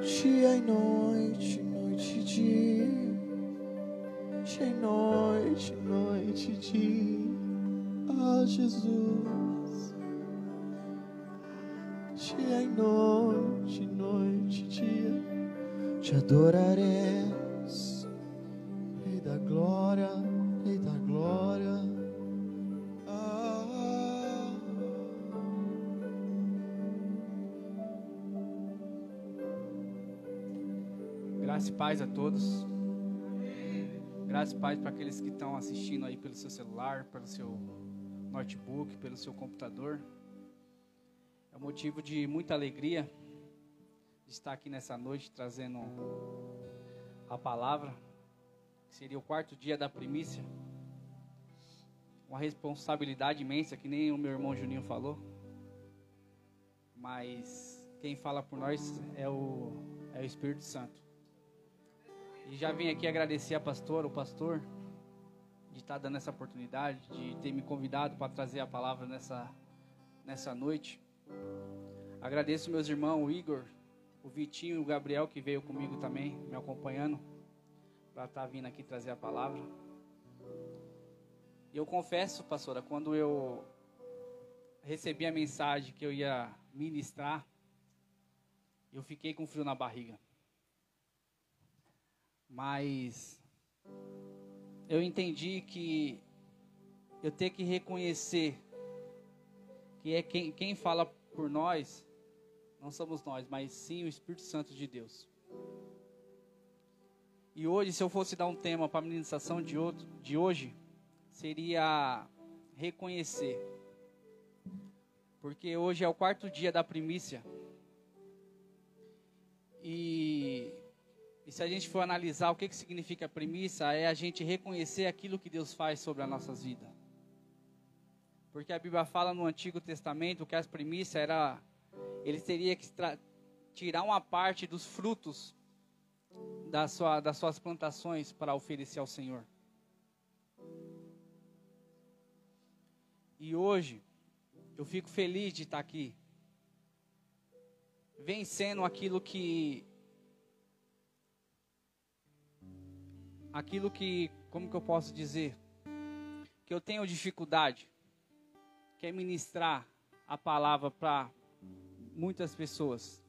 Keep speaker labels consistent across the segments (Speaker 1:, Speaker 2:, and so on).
Speaker 1: dia e noite, noite e dia, dia e noite, noite e dia, ah Jesus, dia e noite, noite e dia, te adoraremos,
Speaker 2: paz a todos. Graça e paz para aqueles que estão assistindo aí pelo seu celular, pelo seu notebook, pelo seu computador. É um motivo de muita alegria estar aqui nessa noite trazendo a palavra, que seria o quarto dia da primícia. Uma responsabilidade imensa, que nem o meu irmão Juninho falou. Mas quem fala por nós é o, é o Espírito Santo. E já vim aqui agradecer a pastora, o pastor, de estar dando essa oportunidade, de ter me convidado para trazer a palavra nessa, nessa noite. Agradeço meus irmãos, o Igor, o Vitinho e o Gabriel, que veio comigo também, me acompanhando, para estar vindo aqui trazer a palavra. E eu confesso, pastora, quando eu recebi a mensagem que eu ia ministrar, eu fiquei com frio na barriga. Mas eu entendi que eu tenho que reconhecer que é quem, quem fala por nós, não somos nós, mas sim o Espírito Santo de Deus. E hoje, se eu fosse dar um tema para a ministração de, outro, de hoje, seria reconhecer. Porque hoje é o quarto dia da primícia. E, e se a gente for analisar o que, que significa primícia, é a gente reconhecer aquilo que Deus faz sobre as nossas vidas. Porque a Bíblia fala no Antigo Testamento que as primícias era. Ele teria que tirar uma parte dos frutos da sua, das suas plantações para oferecer ao Senhor. E hoje, eu fico feliz de estar aqui, vencendo aquilo que. Aquilo que, como que eu posso dizer? Que eu tenho dificuldade, que é ministrar a palavra para muitas pessoas.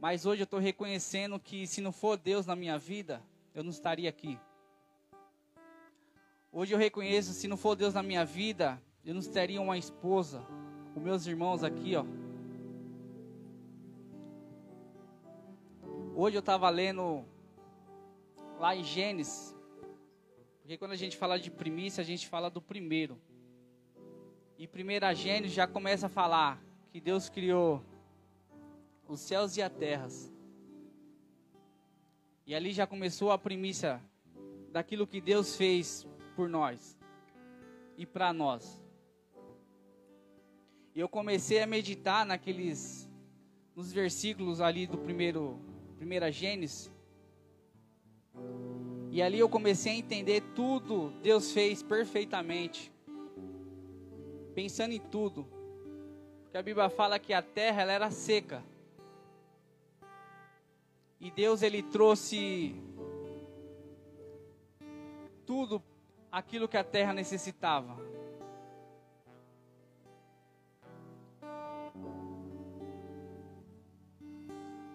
Speaker 2: Mas hoje eu estou reconhecendo que se não for Deus na minha vida, eu não estaria aqui. Hoje eu reconheço, se não for Deus na minha vida, eu não teria uma esposa. Os meus irmãos aqui, ó. Hoje eu estava lendo lá em Gênesis. Porque quando a gente fala de primícia, a gente fala do primeiro. E primeira Gênesis já começa a falar que Deus criou os céus e a terra. E ali já começou a primícia daquilo que Deus fez por nós e para nós. E eu comecei a meditar naqueles nos versículos ali do primeiro primeira Gênesis. E ali eu comecei a entender tudo Deus fez perfeitamente. Pensando em tudo. Porque a Bíblia fala que a terra ela era seca. E Deus ele trouxe tudo aquilo que a terra necessitava.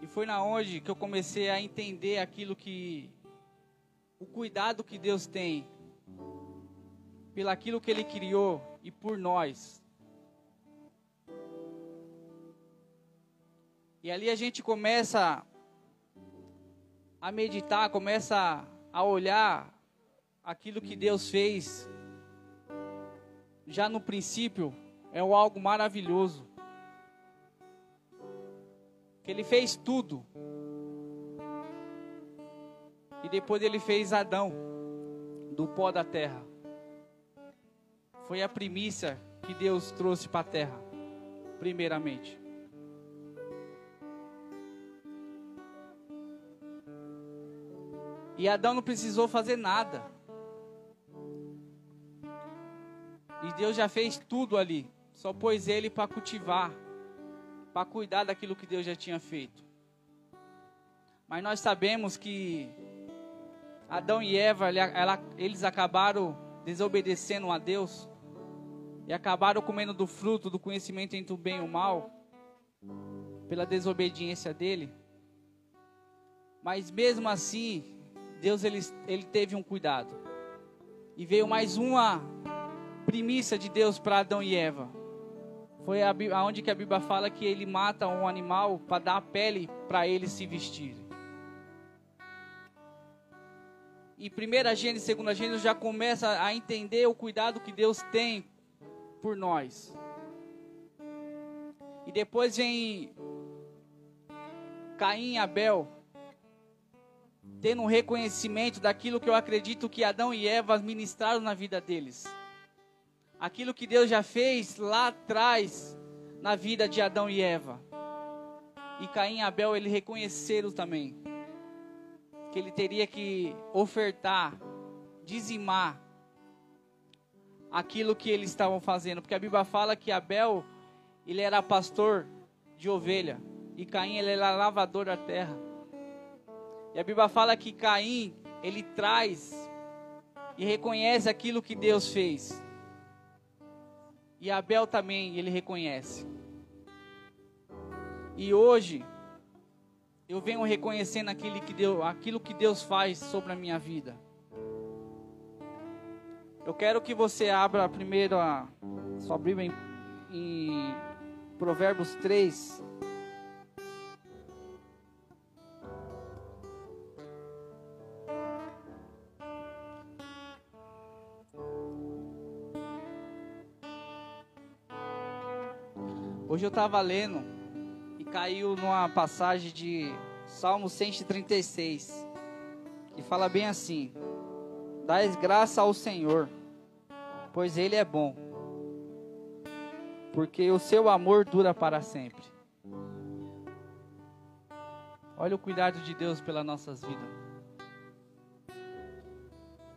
Speaker 2: E foi na onde que eu comecei a entender aquilo que o cuidado que Deus tem pelo aquilo que ele criou e por nós. E ali a gente começa a meditar, começa a olhar aquilo que Deus fez já no princípio é algo maravilhoso. Que ele fez tudo. E depois ele fez Adão do pó da terra. Foi a primícia que Deus trouxe para a terra, primeiramente. E Adão não precisou fazer nada. E Deus já fez tudo ali. Só pôs ele para cultivar, para cuidar daquilo que Deus já tinha feito. Mas nós sabemos que Adão e Eva, ela, eles acabaram desobedecendo a Deus e acabaram comendo do fruto do conhecimento entre o bem e o mal, pela desobediência dele. Mas mesmo assim, Deus ele, ele teve um cuidado. E veio mais uma primícia de Deus para Adão e Eva. Foi aonde que a Bíblia fala que ele mata um animal para dar a pele para eles se vestirem. E primeira Gênesis, segunda Gênesis já começa a entender o cuidado que Deus tem por nós. E depois vem Caim e Abel, tendo um reconhecimento daquilo que eu acredito que Adão e Eva ministraram na vida deles. Aquilo que Deus já fez lá atrás na vida de Adão e Eva. E Caim e Abel, ele reconheceram também que ele teria que ofertar, dizimar aquilo que eles estavam fazendo, porque a Bíblia fala que Abel ele era pastor de ovelha e Caim ele era lavador da terra. E a Bíblia fala que Caim ele traz e reconhece aquilo que Deus fez. E Abel também ele reconhece. E hoje eu venho reconhecendo aquilo que Deus, aquilo que Deus faz sobre a minha vida. Eu quero que você abra primeiro a sua Bíblia em, em Provérbios 3. Hoje eu estava lendo caiu numa passagem de Salmo 136, que fala bem assim: Dais graça ao Senhor pois Ele é bom, porque o seu amor dura para sempre. Olha o cuidado de Deus pelas nossas vidas.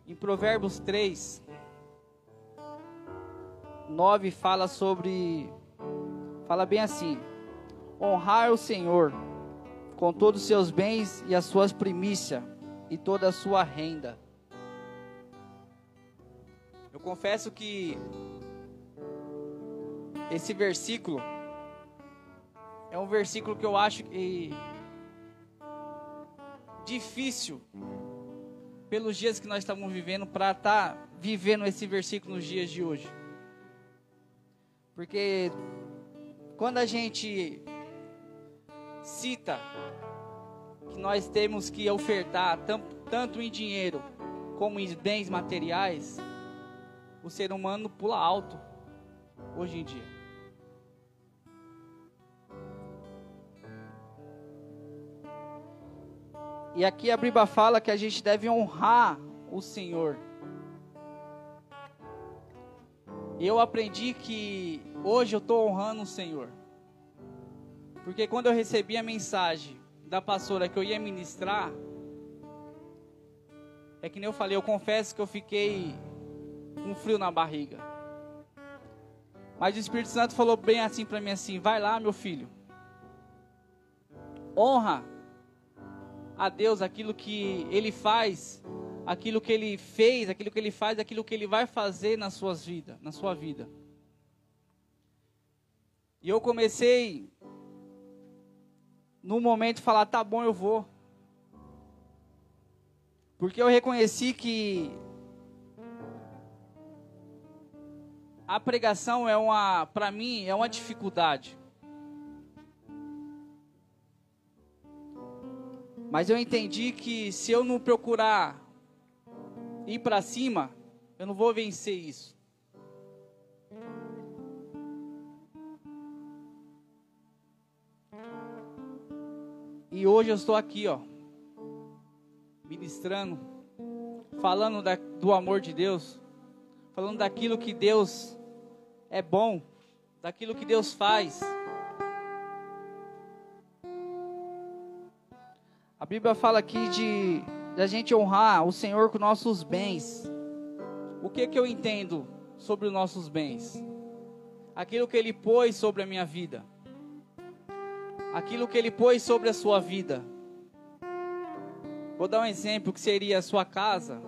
Speaker 2: Em Provérbios 3, 9 fala sobre. Fala bem assim: honrar o Senhor com todos os seus bens e as suas primícias e toda a sua renda confesso que esse versículo é um versículo que eu acho que difícil pelos dias que nós estamos vivendo para estar tá vivendo esse versículo nos dias de hoje. Porque quando a gente cita que nós temos que ofertar tanto em dinheiro como em bens materiais, o ser humano pula alto hoje em dia. E aqui a Bíblia fala que a gente deve honrar o Senhor. Eu aprendi que hoje eu estou honrando o Senhor. Porque quando eu recebi a mensagem da pastora que eu ia ministrar, é que nem eu falei, eu confesso que eu fiquei um frio na barriga. Mas o Espírito Santo falou bem assim para mim assim: "Vai lá, meu filho. Honra a Deus aquilo que ele faz, aquilo que ele fez, aquilo que ele faz, aquilo que ele vai fazer nas suas vidas, na sua vida." E eu comecei no momento falar: "Tá bom, eu vou." Porque eu reconheci que a pregação é uma, para mim, é uma dificuldade. Mas eu entendi que se eu não procurar ir para cima, eu não vou vencer isso. E hoje eu estou aqui, ó, ministrando, falando da, do amor de Deus falando daquilo que Deus é bom, daquilo que Deus faz. A Bíblia fala aqui de, de a gente honrar o Senhor com nossos bens. O que que eu entendo sobre os nossos bens? Aquilo que Ele pôs sobre a minha vida. Aquilo que Ele pôs sobre a sua vida. Vou dar um exemplo que seria a sua casa.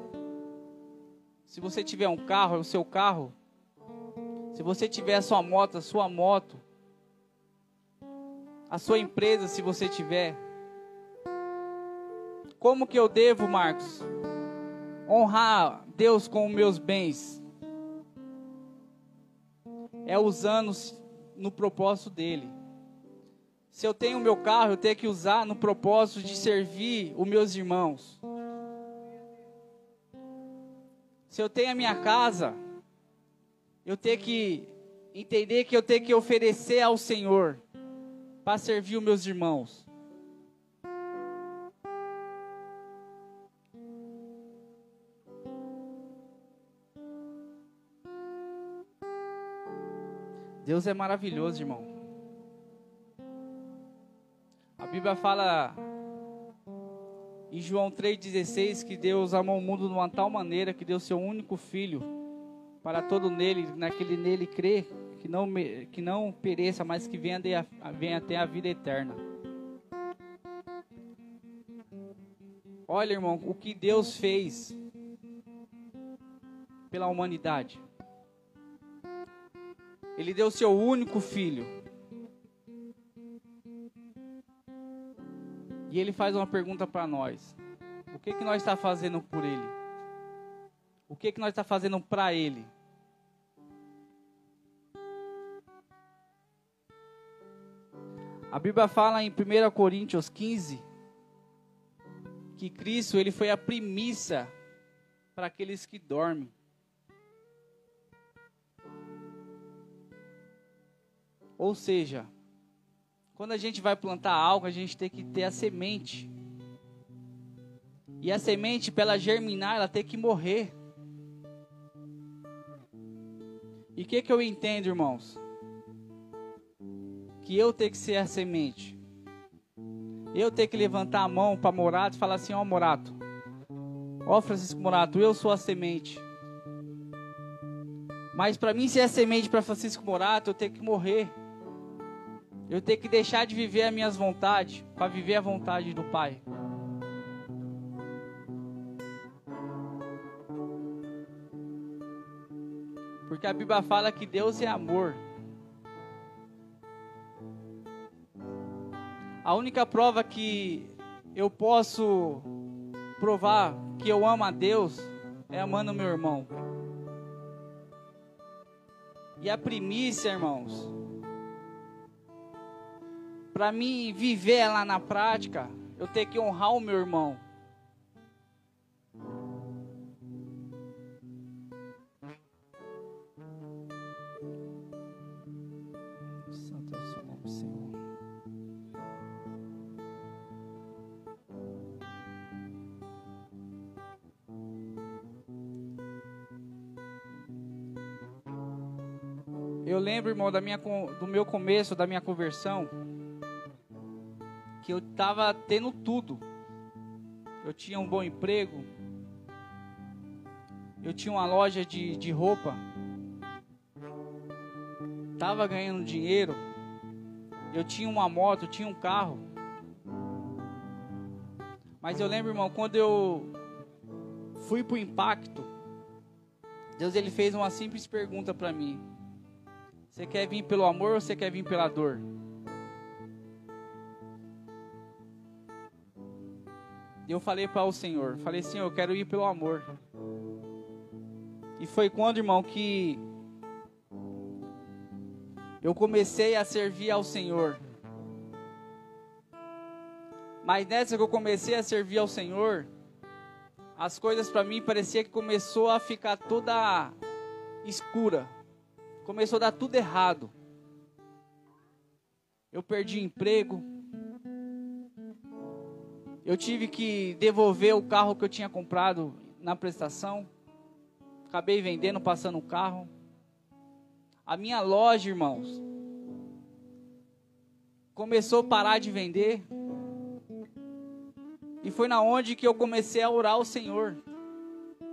Speaker 2: Se você tiver um carro, é o seu carro. Se você tiver a sua moto, a sua moto. A sua empresa, se você tiver. Como que eu devo, Marcos, honrar Deus com os meus bens? É usando no propósito dele. Se eu tenho o meu carro, eu tenho que usar no propósito de servir os meus irmãos. Se eu tenho a minha casa, eu tenho que entender que eu tenho que oferecer ao Senhor para servir os meus irmãos. Deus é maravilhoso, irmão. Bíblia fala em João 3,16 que Deus amou o mundo de uma tal maneira que deu seu único filho para todo nele, naquele nele crer, que não, que não pereça, mas que venha, de, venha até a vida eterna. Olha, irmão, o que Deus fez pela humanidade. Ele deu seu único filho. E ele faz uma pergunta para nós: O que que nós está fazendo por ele? O que que nós está fazendo para ele? A Bíblia fala em 1 Coríntios 15 que Cristo ele foi a primícia para aqueles que dormem. Ou seja, quando a gente vai plantar algo, a gente tem que ter a semente. E a semente, para ela germinar, ela tem que morrer. E o que, que eu entendo, irmãos? Que eu tenho que ser a semente. Eu tenho que levantar a mão para Morato e falar assim: Ó, oh, Morato, ó, oh, Francisco Morato, eu sou a semente. Mas para mim ser a semente para Francisco Morato, eu tenho que morrer. Eu tenho que deixar de viver as minhas vontades para viver a vontade do Pai. Porque a Bíblia fala que Deus é amor. A única prova que eu posso provar que eu amo a Deus é amando meu irmão. E a primícia, irmãos, para mim viver ela na prática, eu tenho que honrar o meu irmão. Santo é Senhor. Eu lembro, irmão, da minha, do meu começo, da minha conversão que eu estava tendo tudo. Eu tinha um bom emprego, eu tinha uma loja de, de roupa, estava ganhando dinheiro, eu tinha uma moto, eu tinha um carro. Mas eu lembro, irmão, quando eu fui para o impacto, Deus ele fez uma simples pergunta para mim: Você quer vir pelo amor ou você quer vir pela dor? Eu falei para o Senhor, falei, Senhor, eu quero ir pelo amor. E foi quando, irmão, que eu comecei a servir ao Senhor. Mas nessa que eu comecei a servir ao Senhor, as coisas para mim parecia que começou a ficar toda escura. Começou a dar tudo errado. Eu perdi emprego, eu tive que devolver o carro que eu tinha comprado na prestação. Acabei vendendo, passando o carro. A minha loja, irmãos, começou a parar de vender. E foi na onde que eu comecei a orar ao Senhor.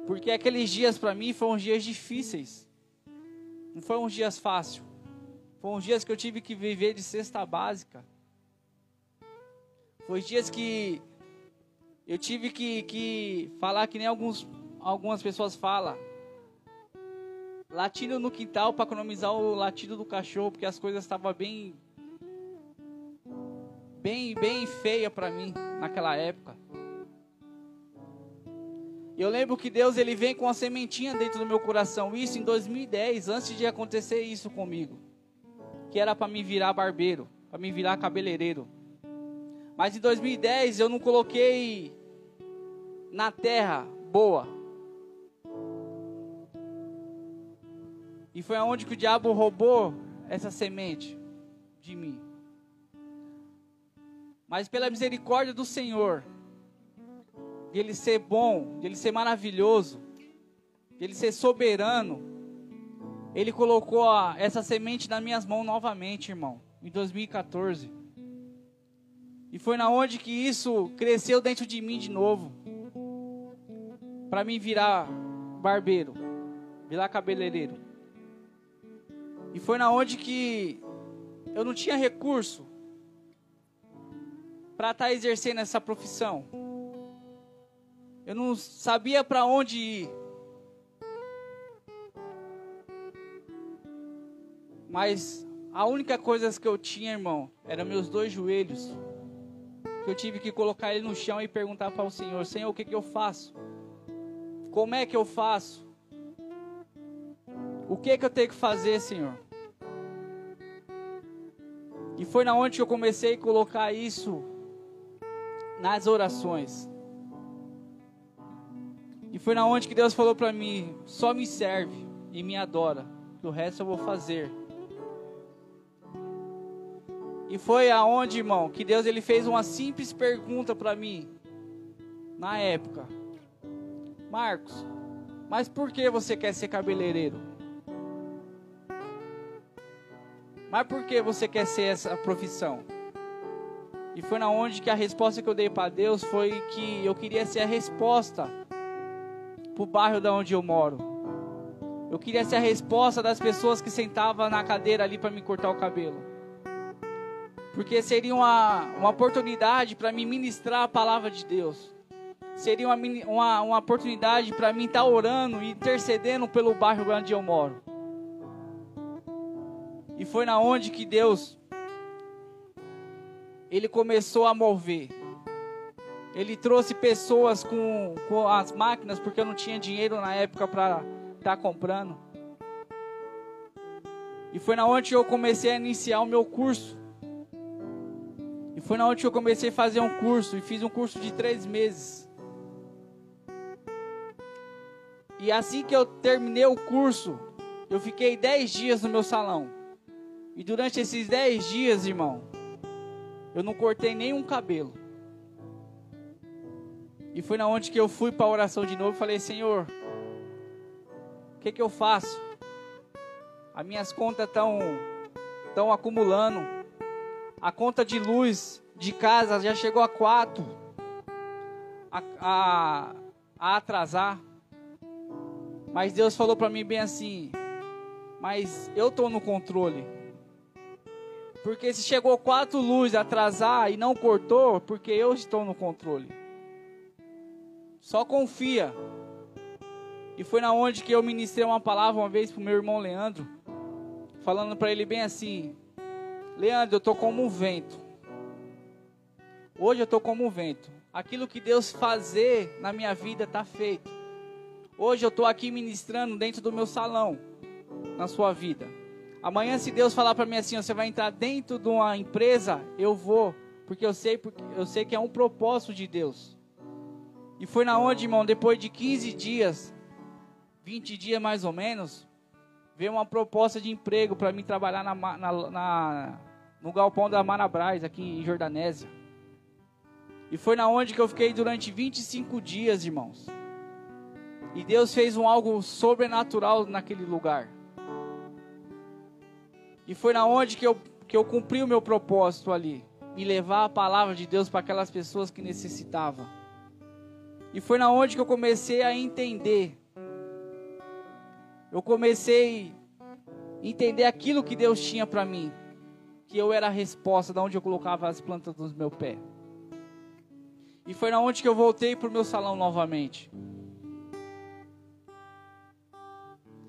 Speaker 2: Porque aqueles dias para mim foram dias difíceis. Não foram dias fáceis. Foram dias que eu tive que viver de cesta básica. Foi dias que Eu tive que, que falar que nem alguns, algumas pessoas falam. Latindo no quintal para economizar o latido do cachorro, porque as coisas estavam bem bem bem feia para mim naquela época. Eu lembro que Deus ele vem com uma sementinha dentro do meu coração, isso em 2010, antes de acontecer isso comigo. Que era para me virar barbeiro, para me virar cabeleireiro. Mas em 2010 eu não coloquei na terra boa. E foi aonde que o diabo roubou essa semente de mim. Mas pela misericórdia do Senhor, de Ele ser bom, de Ele ser maravilhoso, de Ele ser soberano, Ele colocou essa semente nas minhas mãos novamente, irmão, em 2014. E foi na onde que isso cresceu dentro de mim de novo. Para mim virar barbeiro, virar cabeleireiro. E foi na onde que eu não tinha recurso para estar tá exercendo essa profissão. Eu não sabia para onde ir. Mas a única coisa que eu tinha, irmão, eram meus dois joelhos. Que eu tive que colocar ele no chão e perguntar para o Senhor: Senhor, o que, que eu faço? Como é que eu faço? O que que eu tenho que fazer, Senhor? E foi na onde eu comecei a colocar isso nas orações. E foi na onde que Deus falou para mim: só me serve e me adora, que o resto eu vou fazer. E foi aonde, irmão, que Deus ele fez uma simples pergunta para mim na época. Marcos, mas por que você quer ser cabeleireiro? Mas por que você quer ser essa profissão? E foi na onde que a resposta que eu dei para Deus foi que eu queria ser a resposta para o bairro da onde eu moro. Eu queria ser a resposta das pessoas que sentavam na cadeira ali para me cortar o cabelo. Porque seria uma, uma oportunidade para me ministrar a palavra de Deus. Seria uma, uma, uma oportunidade para mim estar tá orando e intercedendo pelo bairro onde eu moro. E foi na onde que Deus ele começou a mover. Ele trouxe pessoas com, com as máquinas, porque eu não tinha dinheiro na época para estar tá comprando. E foi na onde eu comecei a iniciar o meu curso. E foi na onde eu comecei a fazer um curso. E fiz um curso de três meses. E assim que eu terminei o curso, eu fiquei dez dias no meu salão. E durante esses dez dias, irmão, eu não cortei nenhum cabelo. E foi na onde que eu fui para a oração de novo e falei, Senhor, o que que eu faço? As minhas contas estão estão acumulando. A conta de luz de casa já chegou a quatro. A, a, a atrasar. Mas Deus falou para mim bem assim: Mas eu estou no controle. Porque se chegou quatro luzes atrasar e não cortou, porque eu estou no controle. Só confia. E foi na onde que eu ministrei uma palavra uma vez pro meu irmão Leandro, falando para ele bem assim: Leandro, eu tô como um vento. Hoje eu tô como um vento. Aquilo que Deus fazer na minha vida tá feito. Hoje eu tô aqui ministrando dentro do meu salão na sua vida. Amanhã se Deus falar para mim assim, você vai entrar dentro de uma empresa, eu vou, porque eu sei, porque eu sei que é um propósito de Deus. E foi na onde, irmão, depois de 15 dias, 20 dias mais ou menos, veio uma proposta de emprego para mim trabalhar na, na, na, no galpão da Marabras, aqui em Jordanésia. E foi na onde que eu fiquei durante 25 dias, irmãos. E Deus fez um algo sobrenatural naquele lugar. E foi na onde que eu, que eu cumpri o meu propósito ali. Me levar a palavra de Deus para aquelas pessoas que necessitavam. E foi na onde que eu comecei a entender. Eu comecei a entender aquilo que Deus tinha para mim. Que eu era a resposta de onde eu colocava as plantas dos meus pés. E foi na onde que eu voltei pro meu salão novamente.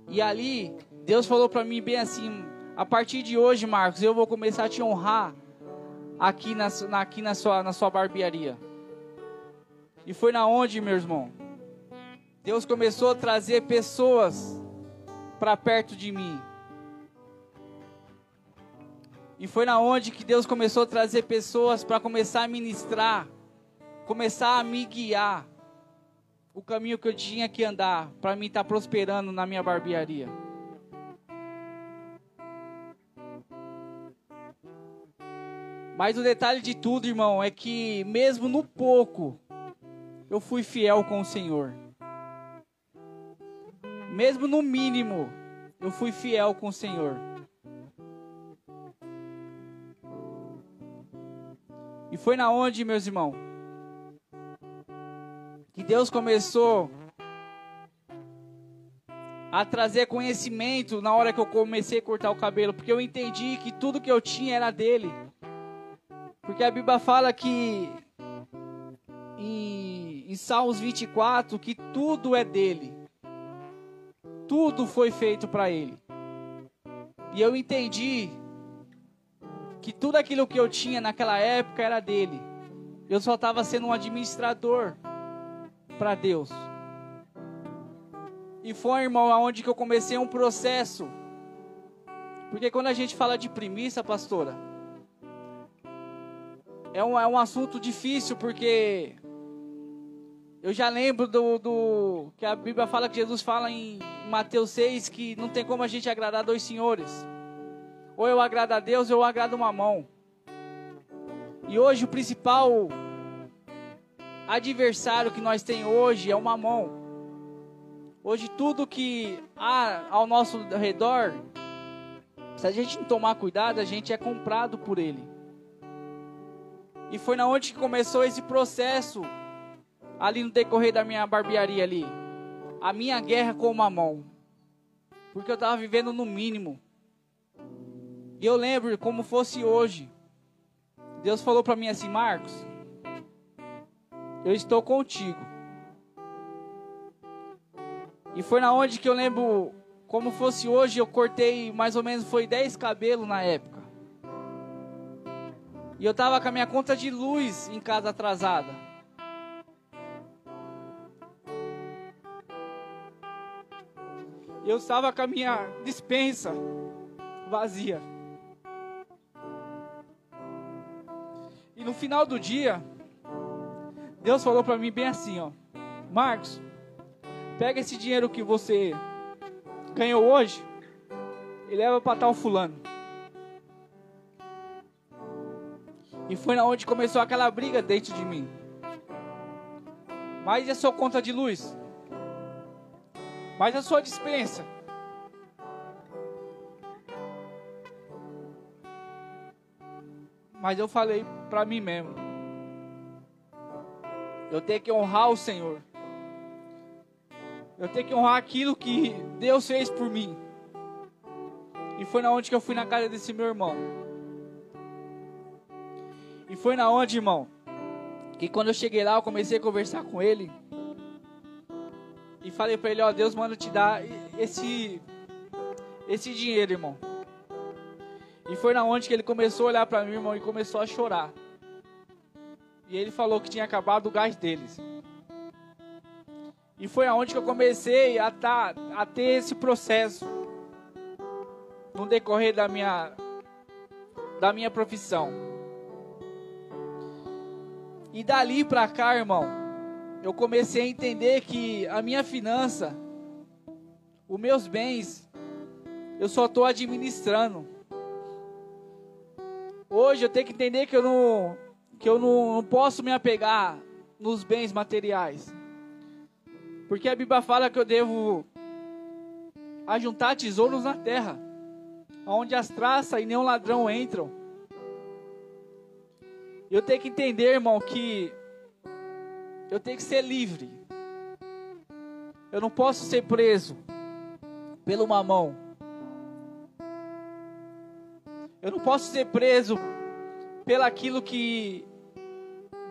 Speaker 2: E ali, Deus falou para mim bem assim: a partir de hoje, Marcos, eu vou começar a te honrar aqui na, aqui na, sua, na sua barbearia. E foi na onde, meu irmão? Deus começou a trazer pessoas para perto de mim. E foi na onde que Deus começou a trazer pessoas para começar a ministrar, começar a me guiar o caminho que eu tinha que andar para mim estar tá prosperando na minha barbearia. Mas o detalhe de tudo, irmão, é que mesmo no pouco, eu fui fiel com o Senhor. Mesmo no mínimo, eu fui fiel com o Senhor. E foi na onde, meus irmãos, que Deus começou a trazer conhecimento na hora que eu comecei a cortar o cabelo, porque eu entendi que tudo que eu tinha era dele. Porque a Bíblia fala que em, em Salmos 24 que tudo é dele. Tudo foi feito para ele. E eu entendi que tudo aquilo que eu tinha naquela época era dele. Eu só estava sendo um administrador para Deus. E foi, irmão, aonde que eu comecei um processo. Porque quando a gente fala de primícia, pastora, é um, é um assunto difícil, porque eu já lembro do, do que a Bíblia fala que Jesus fala em Mateus 6 que não tem como a gente agradar dois senhores. Ou eu agrado a Deus ou eu agrado uma mão. E hoje o principal adversário que nós tem hoje é o mamão. Hoje tudo que há ao nosso redor, se a gente não tomar cuidado, a gente é comprado por ele. E foi na onde que começou esse processo ali no decorrer da minha barbearia ali. A minha guerra com o mamão. Porque eu estava vivendo no mínimo. E eu lembro como fosse hoje. Deus falou para mim assim, Marcos, eu estou contigo. E foi na onde que eu lembro, como fosse hoje, eu cortei mais ou menos, foi 10 cabelos na época. E eu tava com a minha conta de luz em casa atrasada. E eu estava com a minha dispensa vazia. E no final do dia, Deus falou para mim bem assim, ó. Marcos, pega esse dinheiro que você ganhou hoje e leva para tal fulano. E foi na onde começou aquela briga dentro de mim. Mas e a sua conta de luz? Mas a sua dispensa? Mas eu falei para mim mesmo. Eu tenho que honrar o Senhor. Eu tenho que honrar aquilo que Deus fez por mim. E foi na onde que eu fui na casa desse meu irmão. E foi na onde, irmão, que quando eu cheguei lá, eu comecei a conversar com ele. E falei para ele, ó, Deus manda te dar esse esse dinheiro, irmão. E foi na onde que ele começou a olhar para mim, irmão, e começou a chorar. E ele falou que tinha acabado o gás deles. E foi aonde que eu comecei a, tá, a ter esse processo no decorrer da minha da minha profissão. E dali para cá, irmão, eu comecei a entender que a minha finança, os meus bens, eu só estou administrando. Hoje eu tenho que entender que eu não que eu não, não posso me apegar nos bens materiais. Porque a Bíblia fala que eu devo ajuntar tesouros na terra, onde as traças e nenhum ladrão entram. Eu tenho que entender, irmão, que eu tenho que ser livre. Eu não posso ser preso pelo mamão. Eu não posso ser preso pelo aquilo que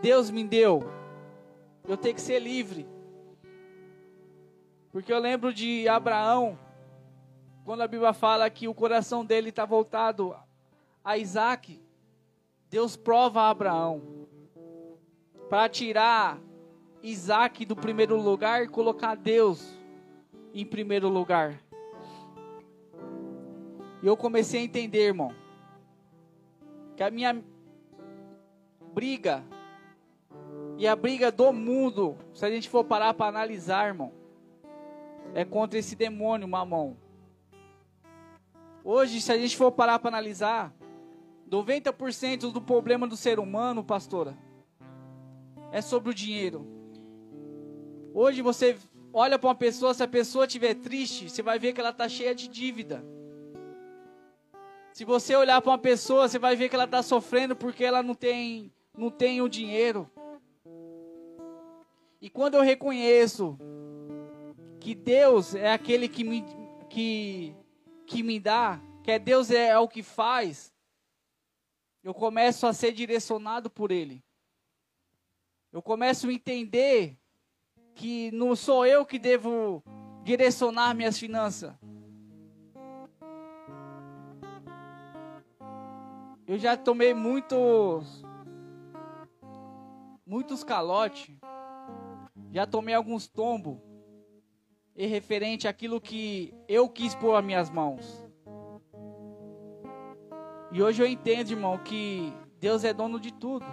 Speaker 2: Deus me deu, eu tenho que ser livre. Porque eu lembro de Abraão, quando a Bíblia fala que o coração dele está voltado a Isaac, Deus prova a Abraão para tirar Isaac do primeiro lugar e colocar Deus em primeiro lugar. E eu comecei a entender, irmão, que a minha briga e a briga do mundo, se a gente for parar para analisar, irmão, é contra esse demônio mamão. Hoje, se a gente for parar para analisar, 90% do problema do ser humano, pastora, é sobre o dinheiro. Hoje você olha para uma pessoa, se a pessoa estiver triste, você vai ver que ela está cheia de dívida. Se você olhar para uma pessoa, você vai ver que ela está sofrendo porque ela não tem, não tem o dinheiro. E quando eu reconheço que Deus é aquele que me, que, que me dá, que é Deus é, é o que faz, eu começo a ser direcionado por Ele. Eu começo a entender que não sou eu que devo direcionar minhas finanças. Eu já tomei muitos muitos calotes. Já tomei alguns tombos e referente àquilo que eu quis pôr as minhas mãos. E hoje eu entendo, irmão, que Deus é dono de tudo.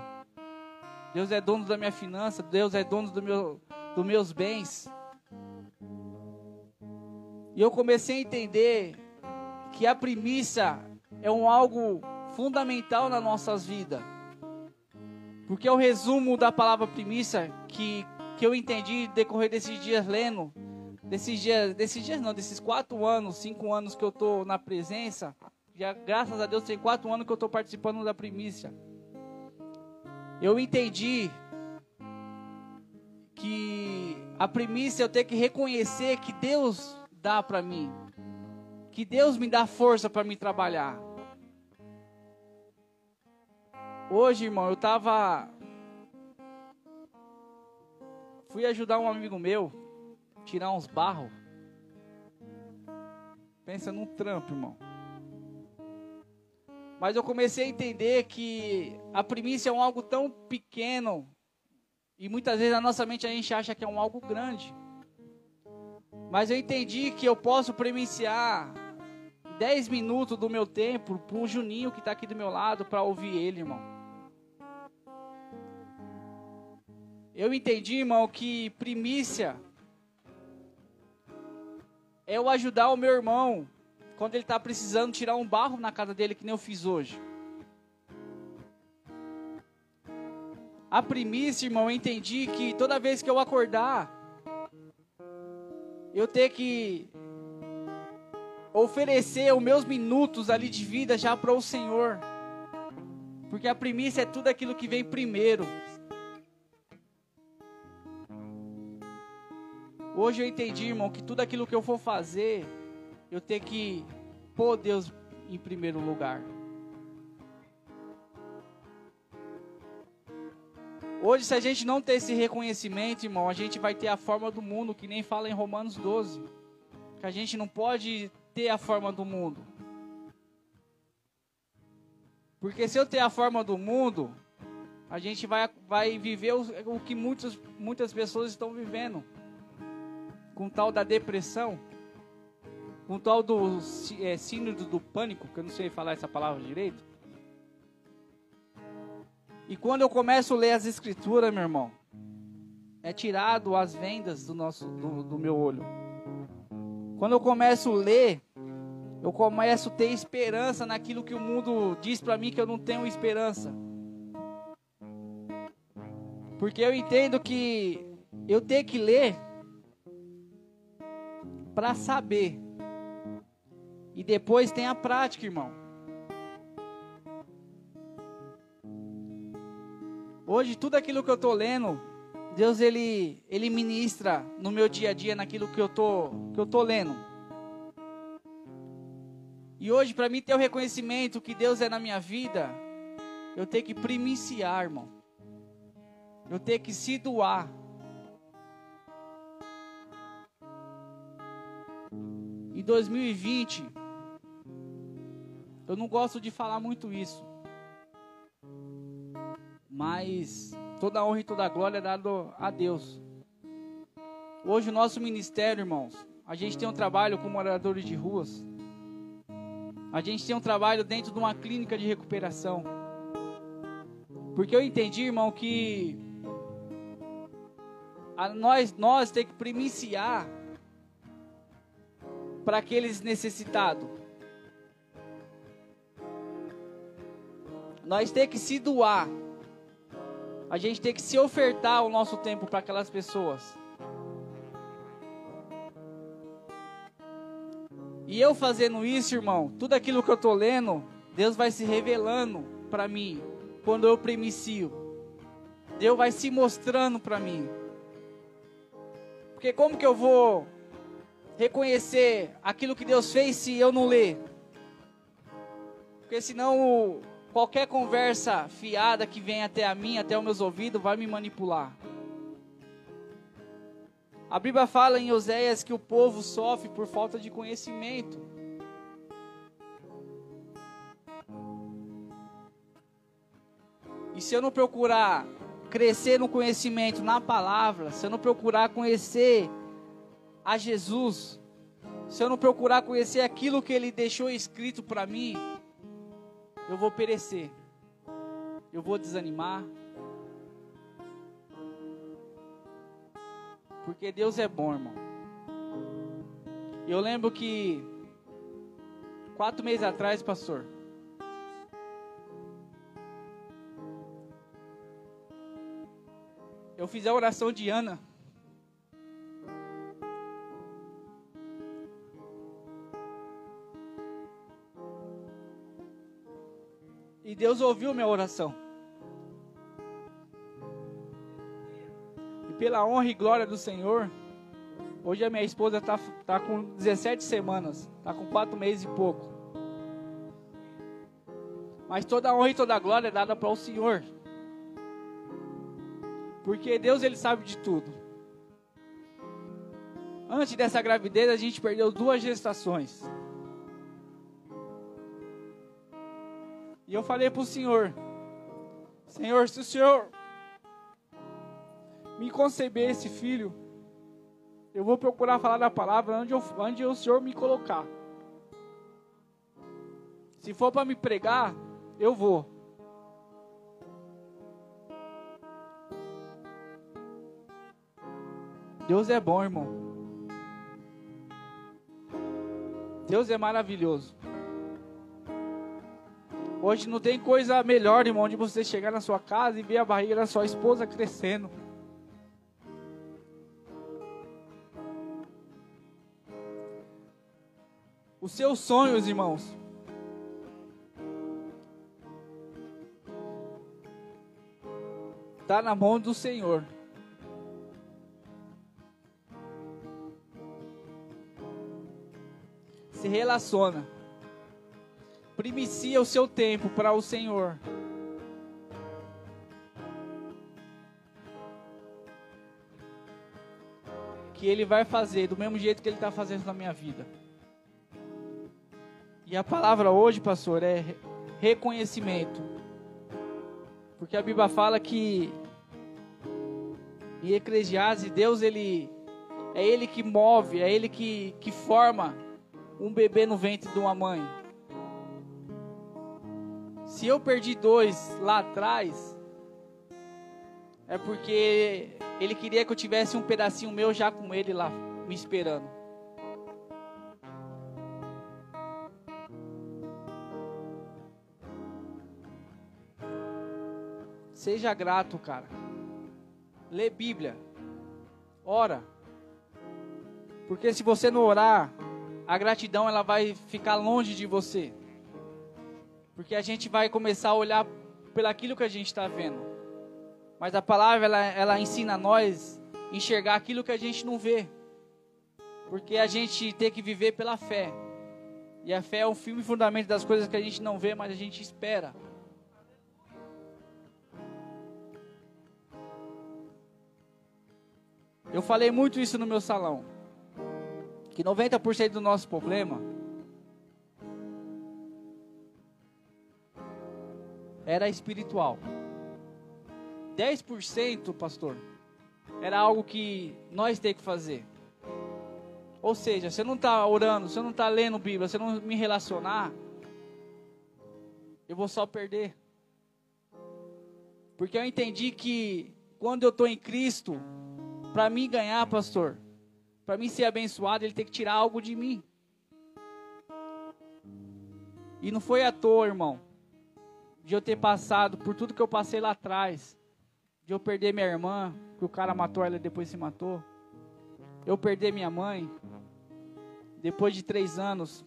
Speaker 2: Deus é dono da minha finança, Deus é dono do meu, dos meus bens. E eu comecei a entender que a primícia é um algo fundamental nas nossas vidas. Porque é o resumo da palavra primícia que, que eu entendi decorrer desses dias lendo, desses dias, desses dias não, desses quatro anos, cinco anos que eu estou na presença, já graças a Deus tem quatro anos que eu estou participando da primícia. Eu entendi que a primícia eu tenho que reconhecer que Deus dá para mim, que Deus me dá força para me trabalhar. Hoje, irmão, eu tava fui ajudar um amigo meu tirar uns barros. Pensa num trampo, irmão. Mas eu comecei a entender que a primícia é um algo tão pequeno e muitas vezes na nossa mente a gente acha que é um algo grande. Mas eu entendi que eu posso primiciar 10 minutos do meu tempo para o Juninho que está aqui do meu lado para ouvir ele, irmão. Eu entendi, irmão, que primícia é eu ajudar o meu irmão quando ele está precisando tirar um barro na casa dele, que nem eu fiz hoje. A primícia, irmão, eu entendi que toda vez que eu acordar, eu ter que oferecer os meus minutos ali de vida já para o Senhor. Porque a primícia é tudo aquilo que vem primeiro. Hoje eu entendi, irmão, que tudo aquilo que eu for fazer, eu tenho que pôr Deus em primeiro lugar. Hoje, se a gente não ter esse reconhecimento, irmão, a gente vai ter a forma do mundo, que nem fala em Romanos 12. Que a gente não pode ter a forma do mundo. Porque se eu ter a forma do mundo, a gente vai, vai viver o, o que muitas, muitas pessoas estão vivendo. Com tal da depressão, com tal do é, síndrome do pânico, que eu não sei falar essa palavra direito. E quando eu começo a ler as escrituras, meu irmão, é tirado as vendas do, nosso, do, do meu olho. Quando eu começo a ler, eu começo a ter esperança naquilo que o mundo diz para mim que eu não tenho esperança. Porque eu entendo que eu tenho que ler para saber. E depois tem a prática, irmão. Hoje tudo aquilo que eu estou lendo, Deus ele ele ministra no meu dia a dia naquilo que eu tô que eu tô lendo. E hoje para mim ter o reconhecimento que Deus é na minha vida, eu tenho que primiciar, irmão. Eu tenho que se doar. 2020, eu não gosto de falar muito isso. Mas toda honra e toda glória é dado a Deus. Hoje o nosso ministério, irmãos, a gente tem um trabalho com moradores de ruas. A gente tem um trabalho dentro de uma clínica de recuperação. Porque eu entendi, irmão, que a nós nós tem que primiciar para aqueles necessitados. Nós tem que se doar. A gente tem que se ofertar o nosso tempo para aquelas pessoas. E eu fazendo isso, irmão, tudo aquilo que eu tô lendo, Deus vai se revelando para mim quando eu primicio. Deus vai se mostrando para mim. Porque como que eu vou reconhecer aquilo que Deus fez se eu não ler? Porque senão qualquer conversa fiada que vem até a mim, até os meus ouvidos, vai me manipular. A Bíblia fala em Oséias que o povo sofre por falta de conhecimento. E se eu não procurar crescer no conhecimento, na palavra, se eu não procurar conhecer a Jesus, se eu não procurar conhecer aquilo que ele deixou escrito para mim, eu vou perecer. Eu vou desanimar. Porque Deus é bom, irmão. Eu lembro que quatro meses atrás, pastor, eu fiz a oração de Ana. E Deus ouviu minha oração. E pela honra e glória do Senhor, hoje a minha esposa está tá com 17 semanas, está com 4 meses e pouco. Mas toda a honra e toda a glória é dada para o Senhor. Porque Deus ele sabe de tudo. Antes dessa gravidez a gente perdeu duas gestações. E eu falei para o Senhor: Senhor, se o Senhor me conceber esse filho, eu vou procurar falar da palavra onde, eu, onde o Senhor me colocar. Se for para me pregar, eu vou. Deus é bom, irmão. Deus é maravilhoso. Hoje não tem coisa melhor, irmão, de você chegar na sua casa e ver a barriga da sua esposa crescendo. Os seus sonhos, irmãos. Está na mão do Senhor. se relaciona. Primicia o seu tempo para o Senhor. Que Ele vai fazer do mesmo jeito que Ele está fazendo na minha vida. E a palavra hoje, pastor, é reconhecimento. Porque a Bíblia fala que em Eclesiastes, Deus ele é ele que move, é ele que, que forma um bebê no ventre de uma mãe. Se eu perdi dois lá atrás, é porque ele queria que eu tivesse um pedacinho meu já com ele lá, me esperando. Seja grato, cara. Lê Bíblia. Ora. Porque se você não orar, a gratidão ela vai ficar longe de você. Porque a gente vai começar a olhar pelaquilo que a gente está vendo. Mas a palavra ela, ela ensina a nós enxergar aquilo que a gente não vê. Porque a gente tem que viver pela fé. E a fé é o filme fundamento das coisas que a gente não vê, mas a gente espera. Eu falei muito isso no meu salão que 90% do nosso problema era espiritual. 10%, pastor, era algo que nós temos que fazer. Ou seja, você não está orando, você não está lendo Bíblia, você não me relacionar, eu vou só perder. Porque eu entendi que quando eu estou em Cristo, para mim ganhar, pastor, para mim ser abençoado, ele tem que tirar algo de mim. E não foi à toa, irmão, de eu ter passado por tudo que eu passei lá atrás, de eu perder minha irmã, que o cara matou ela e depois se matou, eu perder minha mãe, depois de três anos,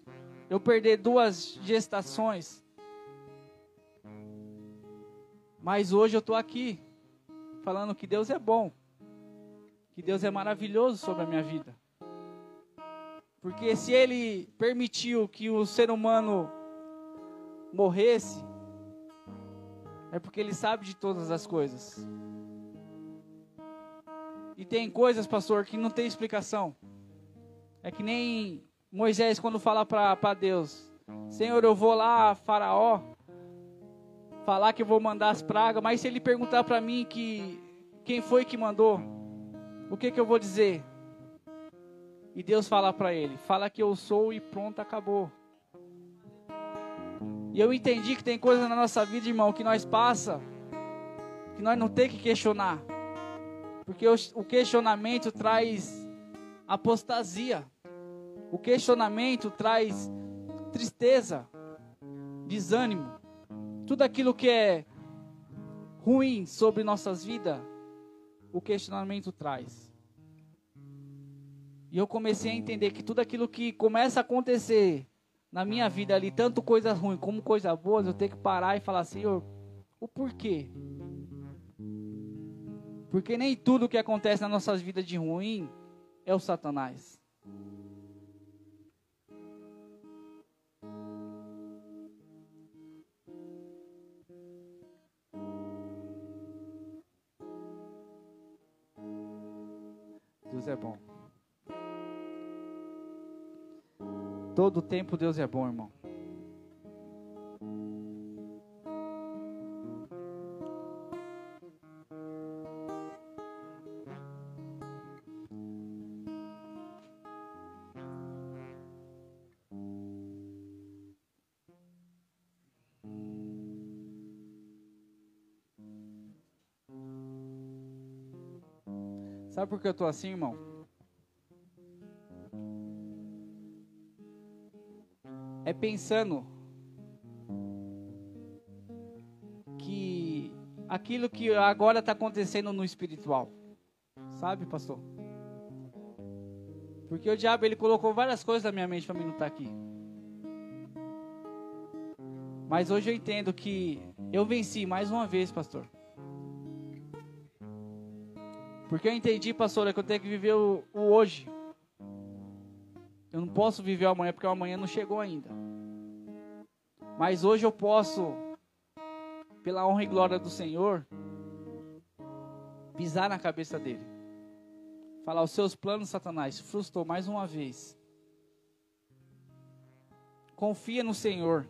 Speaker 2: eu perder duas gestações, mas hoje eu estou aqui, falando que Deus é bom que Deus é maravilhoso sobre a minha vida. Porque se Ele permitiu que o ser humano morresse, é porque Ele sabe de todas as coisas. E tem coisas, pastor, que não tem explicação. É que nem Moisés quando fala para Deus: Senhor, eu vou lá, Faraó, falar que eu vou mandar as pragas, mas se ele perguntar para mim que quem foi que mandou, o que, que eu vou dizer? E Deus fala para ele: Fala que eu sou e pronto, acabou. E eu entendi que tem coisas na nossa vida, irmão, que nós passa, que nós não tem que questionar. Porque o questionamento traz apostasia. O questionamento traz tristeza, desânimo. Tudo aquilo que é ruim sobre nossas vidas o questionamento traz. E eu comecei a entender que tudo aquilo que começa a acontecer na minha vida ali, tanto coisas ruins como coisas boas, eu tenho que parar e falar, Senhor, o porquê? Porque nem tudo que acontece nas nossas vidas de ruim é o Satanás. Deus é bom. Todo tempo Deus é bom, irmão. Sabe por que eu tô assim, irmão? Pensando que aquilo que agora está acontecendo no espiritual, sabe, pastor? Porque o diabo ele colocou várias coisas na minha mente para mim não estar tá aqui. Mas hoje eu entendo que eu venci mais uma vez, pastor. Porque eu entendi, pastor, é que eu tenho que viver o, o hoje. Eu não posso viver o amanhã porque o amanhã não chegou ainda. Mas hoje eu posso, pela honra e glória do Senhor, pisar na cabeça dele. Falar os seus planos, Satanás, frustrou mais uma vez. Confia no Senhor,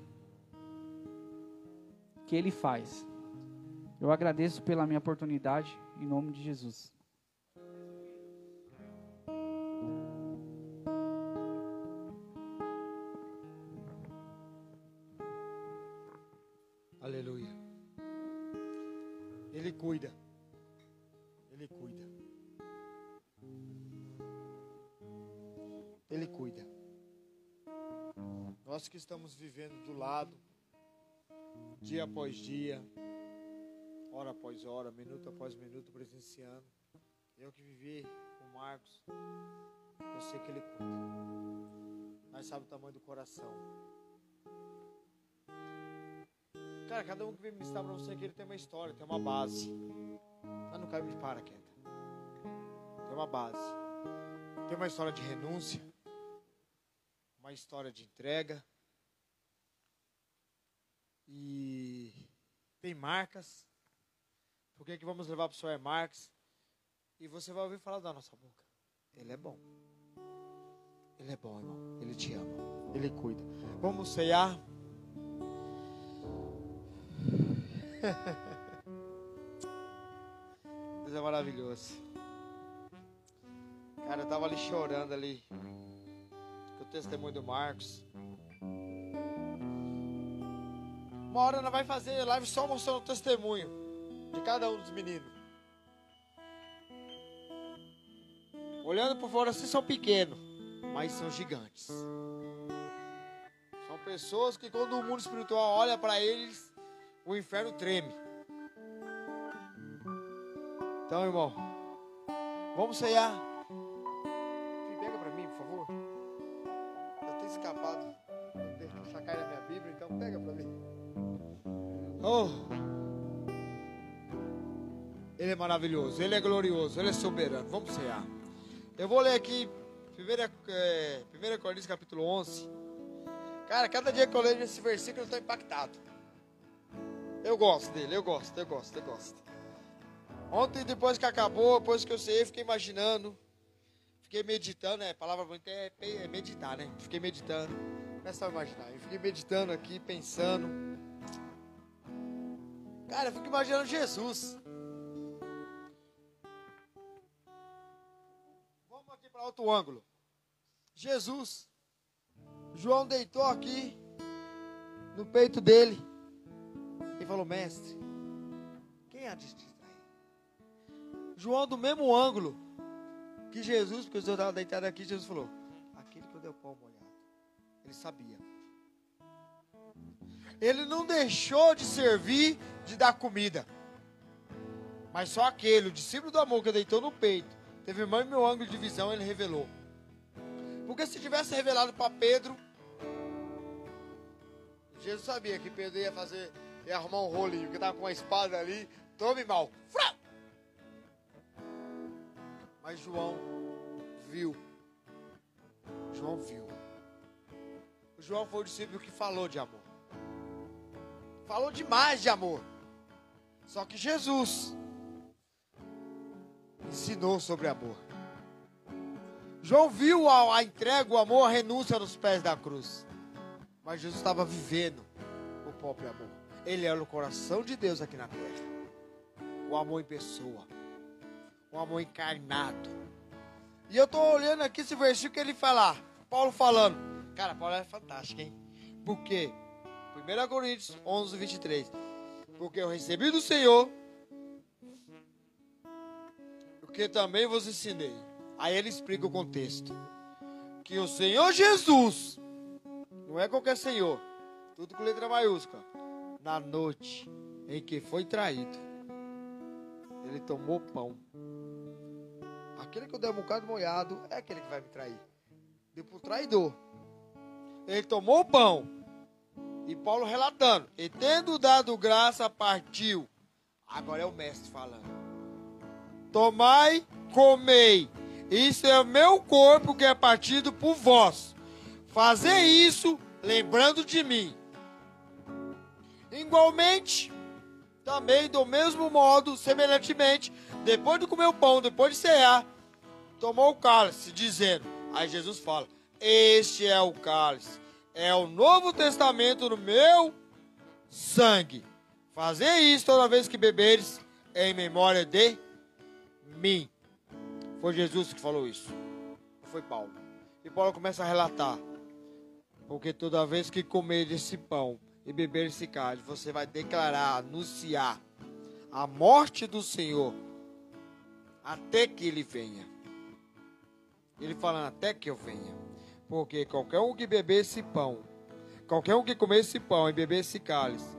Speaker 2: que Ele faz. Eu agradeço pela minha oportunidade, em nome de Jesus.
Speaker 1: Cuida. Ele cuida. Ele cuida. Nós que estamos vivendo do lado, dia após dia, hora após hora, minuto após minuto, presenciando. Eu que vivi com Marcos, eu sei que ele cuida. Nós sabe o tamanho do coração. Cara, cada um que vem me ensinar pra você que ele tem uma história, tem uma base. Mas não caiu de paraquedas. Tem uma base. Tem uma história de renúncia. Uma história de entrega. E tem marcas. Por que, que vamos levar para o senhor Marcos? E você vai ouvir falar da nossa boca. Ele é bom. Ele é bom, irmão. Ele te ama. Ele cuida. Vamos ceiar. Deus é maravilhoso. Cara, eu tava ali chorando ali. Com o testemunho do Marcos. Uma hora ela vai fazer live só mostrando o testemunho de cada um dos meninos. Olhando por fora assim, são pequenos, mas são gigantes. São pessoas que quando o mundo espiritual olha para eles, o inferno treme. Então, irmão, vamos ceiar. Pega para mim, por favor. Eu tenho escapado. Eu sacar da minha Bíblia, então pega para mim. Oh! Ele é maravilhoso, ele é glorioso, ele é soberano. Vamos cear. Eu vou ler aqui 1 é, Coríntios capítulo 11. Cara, cada dia que eu leio esse versículo eu estou impactado. Eu gosto dele, eu gosto, eu gosto, eu gosto. Ontem, depois que acabou, depois que eu sei, fiquei imaginando. Fiquei meditando, né? A palavra bonita é, é meditar, né? Fiquei meditando. Não é só imaginar. Eu fiquei meditando aqui, pensando. Cara, eu fico imaginando Jesus. Vamos aqui para outro ângulo. Jesus. João deitou aqui no peito dele e falou: Mestre, quem há de distrair? João, do mesmo ângulo que Jesus, porque o Senhor estava deitado aqui, Jesus falou: Aquele que eu dei o pão molhado. Ele sabia. Ele não deixou de servir, de dar comida. Mas só aquele, o discípulo do amor que deitou no peito, teve mais meu ângulo de visão, ele revelou. Porque se tivesse revelado para Pedro, Jesus sabia que Pedro ia fazer, ia arrumar um rolinho, porque estava com uma espada ali, tome mal. Mas João viu. João viu. O João foi o discípulo que falou de amor. Falou demais de amor. Só que Jesus ensinou sobre amor. João viu a, a entrega, o amor, a renúncia nos pés da cruz. Mas Jesus estava vivendo o próprio amor. Ele era o coração de Deus aqui na terra. O amor em pessoa. O amor encarnado. E eu estou olhando aqui esse versículo que ele fala. Paulo falando. Cara, Paulo é fantástico, hein? Por quê? 1 Coríntios 11, 23. Porque eu recebi do Senhor o que também vos ensinei. Aí ele explica o contexto. Que o Senhor Jesus, não é qualquer Senhor, tudo com letra maiúscula, na noite em que foi traído, ele tomou pão. Aquele que eu dei um bocado molhado é aquele que vai me trair. Deu para o traidor. Ele tomou o pão e Paulo relatando: E tendo dado graça, partiu. Agora é o mestre falando: Tomai, comei. Isso é o meu corpo que é partido por vós. Fazer isso lembrando de mim. Igualmente, também do mesmo modo, semelhantemente, depois de comer o pão, depois de cear, tomou o cálice, dizendo: Aí Jesus fala: Este é o cálice é o Novo Testamento no meu sangue. Fazer isso toda vez que beberes em memória de mim. Foi Jesus que falou isso. Foi Paulo. E Paulo começa a relatar. Porque toda vez que comer esse pão e beber esse cálice, você vai declarar, anunciar a morte do Senhor até que ele venha. Ele falando até que eu venha. Porque qualquer um que beber esse pão, qualquer um que comer esse pão e beber esse cálice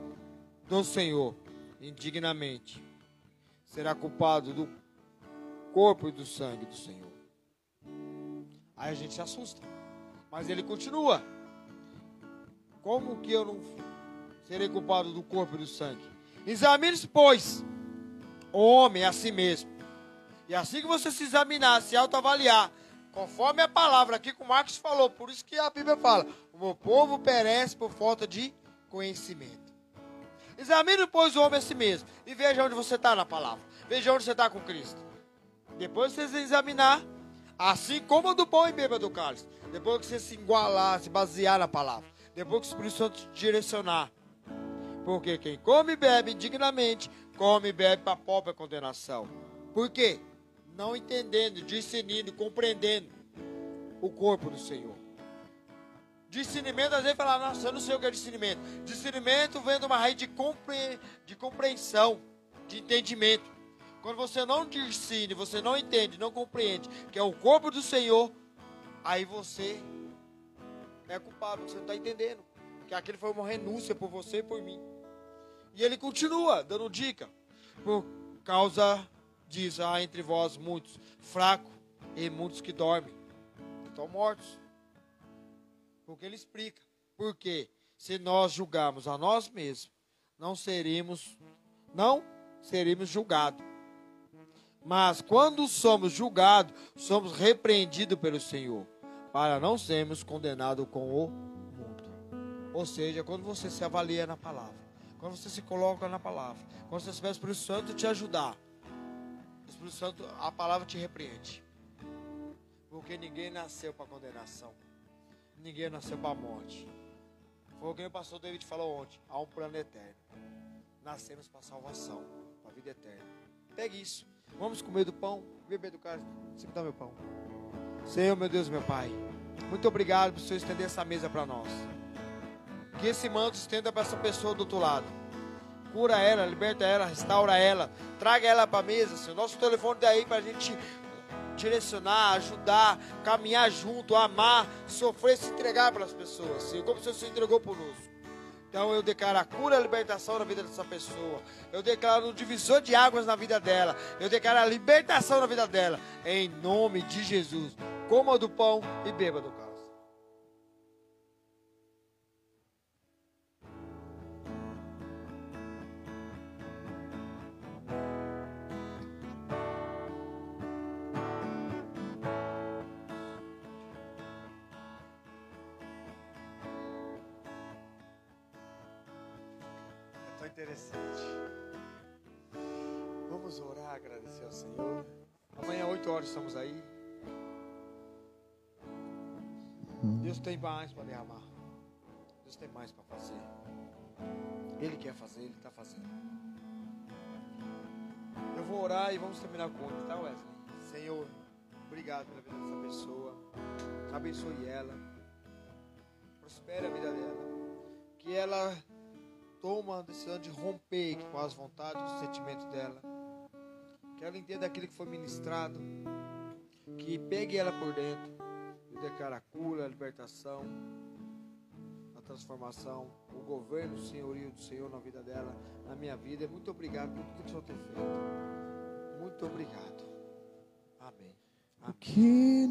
Speaker 1: do Senhor indignamente, será culpado do corpo e do sangue do Senhor. Aí a gente se assusta. Mas ele continua. Como que eu não serei culpado do corpo e do sangue? Examine-se, pois, o homem a si mesmo. E assim que você se examinar, se autoavaliar, Conforme a palavra aqui que o Marcos falou, por isso que a Bíblia fala: o meu povo perece por falta de conhecimento. Examine, pois, o homem a si mesmo e veja onde você está na palavra. Veja onde você está com Cristo. Depois que você examinar, Assim como do pão e beba do cálice. Depois que você se igualar, se basear na palavra. Depois que o Espírito Santo te direcionar. Porque quem come e bebe indignamente, come e bebe para a própria condenação. Por quê? Não entendendo, discernindo, compreendendo o corpo do Senhor. Discernimento, às vezes, fala, nossa, eu não sei o que é discernimento. Discernimento vem de uma raiz de, compre... de compreensão, de entendimento. Quando você não discerne, você não entende, não compreende que é o corpo do Senhor, aí você é culpado, você não está entendendo. Que aquele foi uma renúncia por você e por mim. E ele continua dando dica. Por causa diz, há entre vós muitos fracos e muitos que dormem. Estão mortos. Porque ele explica. Porque se nós julgarmos a nós mesmos, não seremos, não seremos julgados. Mas quando somos julgados, somos repreendidos pelo Senhor, para não sermos condenados com o mundo. Ou seja, quando você se avalia na palavra, quando você se coloca na palavra, quando você espera o Espírito Santo te ajudar, o Espírito Santo, a palavra te repreende. Porque ninguém nasceu para condenação. Ninguém nasceu para a morte. Foi o que o pastor David falou ontem. Há um plano eterno. Nascemos para salvação, para a vida eterna. Pegue isso. Vamos comer do pão, beber do cálice. Você me dá meu pão. Senhor, meu Deus, meu Pai. Muito obrigado por Senhor estender essa mesa para nós. Que esse manto estenda para essa pessoa do outro lado. Cura ela, liberta ela, restaura ela. Traga ela para a mesa, Senhor. Nosso telefone daí tá para a gente direcionar, ajudar, caminhar junto, amar, sofrer, se entregar para as pessoas, Senhor. Como o Senhor se entregou por nós. Então eu declaro a cura a libertação na vida dessa pessoa. Eu declaro o divisor de águas na vida dela. Eu declaro a libertação na vida dela. Em nome de Jesus. Coma do pão e beba do cálice. Agradecer ao Senhor. Amanhã, 8 horas, estamos aí. Deus tem mais para derramar. Deus tem mais para fazer. Ele quer fazer, Ele está fazendo. Eu vou orar e vamos terminar com ele, tá, Wesley? Senhor, obrigado pela vida dessa pessoa. Abençoe ela. Prospere a vida dela. Que ela toma a decisão de romper com as vontades, os sentimentos dela. Que ela entenda aquilo que foi ministrado. Que pegue ela por dentro e declara a cura, a libertação, a transformação, o governo, o senhorio do Senhor na vida dela, na minha vida. Muito obrigado por tudo que o Senhor tem feito. Muito obrigado. Amém. Amém.
Speaker 3: Que